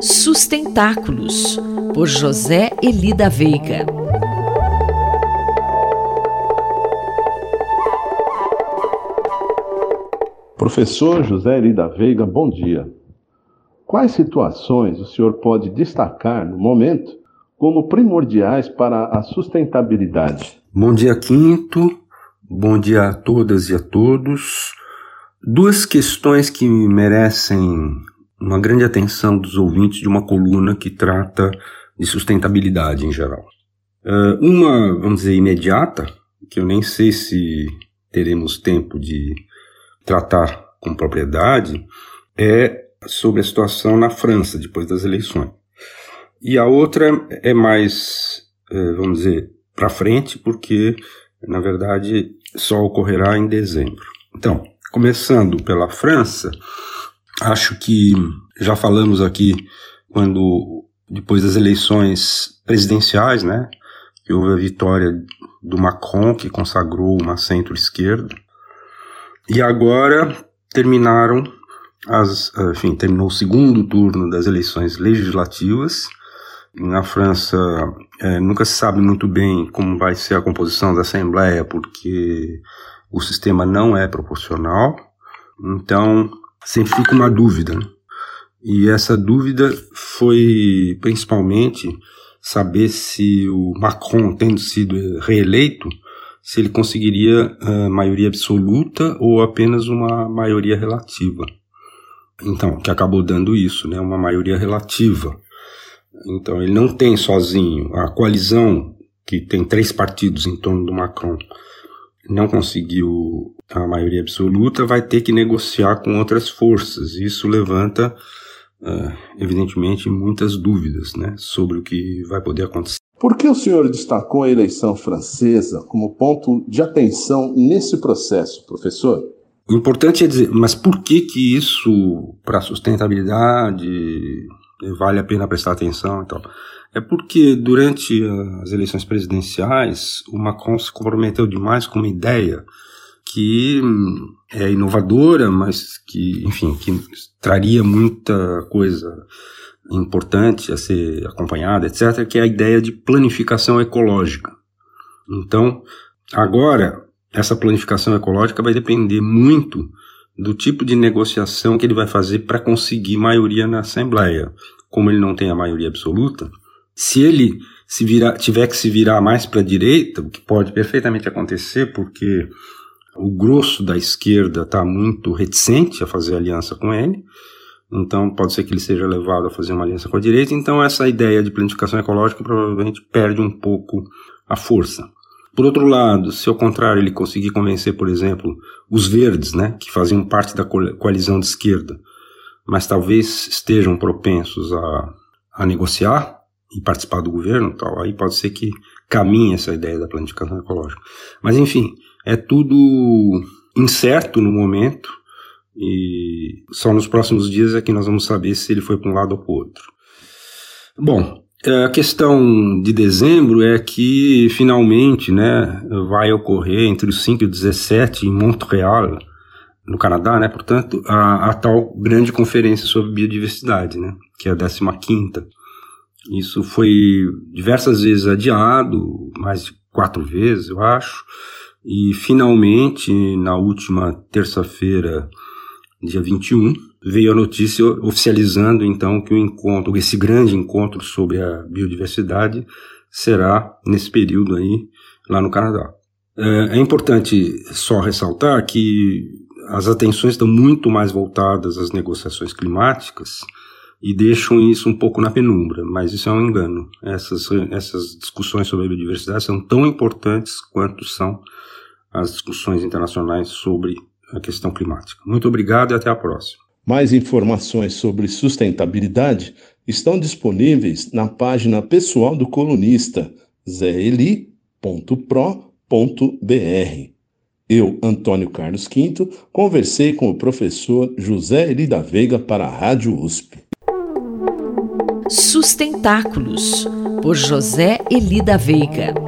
Sustentáculos, por José Elida Veiga. Professor José Elida Veiga, bom dia. Quais situações o senhor pode destacar no momento como primordiais para a sustentabilidade? Bom dia, Quinto. Bom dia a todas e a todos. Duas questões que merecem uma grande atenção dos ouvintes de uma coluna que trata de sustentabilidade em geral. Uh, uma, vamos dizer, imediata, que eu nem sei se teremos tempo de tratar com propriedade, é sobre a situação na França depois das eleições. E a outra é mais, uh, vamos dizer, para frente, porque, na verdade, só ocorrerá em dezembro. Então, começando pela França, Acho que já falamos aqui quando depois das eleições presidenciais, né, que houve a vitória do Macron que consagrou uma centro-esquerda. E agora terminaram as, enfim, terminou o segundo turno das eleições legislativas. Na França é, nunca se sabe muito bem como vai ser a composição da Assembleia, porque o sistema não é proporcional. Então, sempre fica uma dúvida. Né? E essa dúvida foi principalmente saber se o Macron, tendo sido reeleito, se ele conseguiria a maioria absoluta ou apenas uma maioria relativa. Então, que acabou dando isso, né, uma maioria relativa. Então, ele não tem sozinho a coalizão que tem três partidos em torno do Macron não conseguiu a maioria absoluta, vai ter que negociar com outras forças. Isso levanta, uh, evidentemente, muitas dúvidas né, sobre o que vai poder acontecer. Por que o senhor destacou a eleição francesa como ponto de atenção nesse processo, professor? O importante é dizer, mas por que que isso, para a sustentabilidade, vale a pena prestar atenção e tal? É porque durante as eleições presidenciais o Macron se comprometeu demais com uma ideia que hum, é inovadora, mas que, enfim, que traria muita coisa importante a ser acompanhada, etc., que é a ideia de planificação ecológica. Então, agora, essa planificação ecológica vai depender muito do tipo de negociação que ele vai fazer para conseguir maioria na Assembleia. Como ele não tem a maioria absoluta, se ele se virar, tiver que se virar mais para a direita, o que pode perfeitamente acontecer, porque o grosso da esquerda está muito reticente a fazer aliança com ele, então pode ser que ele seja levado a fazer uma aliança com a direita, então essa ideia de planificação ecológica provavelmente perde um pouco a força. Por outro lado, se ao contrário ele conseguir convencer, por exemplo, os verdes, né, que faziam parte da coalizão de esquerda, mas talvez estejam propensos a, a negociar, e participar do governo tal, aí pode ser que caminhe essa ideia da planificação ecológica. Mas enfim, é tudo incerto no momento e só nos próximos dias é que nós vamos saber se ele foi para um lado ou para o outro. Bom, a questão de dezembro é que finalmente né, vai ocorrer entre os 5 e 17 em Montreal, no Canadá, né, portanto, a, a tal grande conferência sobre biodiversidade, né, que é a 15 quinta isso foi diversas vezes adiado, mais de quatro vezes, eu acho. E finalmente, na última terça-feira, dia 21, veio a notícia oficializando então que o encontro, esse grande encontro sobre a biodiversidade, será nesse período aí lá no Canadá. É, é importante só ressaltar que as atenções estão muito mais voltadas às negociações climáticas e deixam isso um pouco na penumbra, mas isso é um engano. Essas, essas discussões sobre a biodiversidade são tão importantes quanto são as discussões internacionais sobre a questão climática. Muito obrigado e até a próxima. Mais informações sobre sustentabilidade estão disponíveis na página pessoal do colunista zeli.pro.br. Eu, Antônio Carlos Quinto, conversei com o professor José Eli da Veiga para a Rádio USP. Sustentáculos, por José Elida Veiga.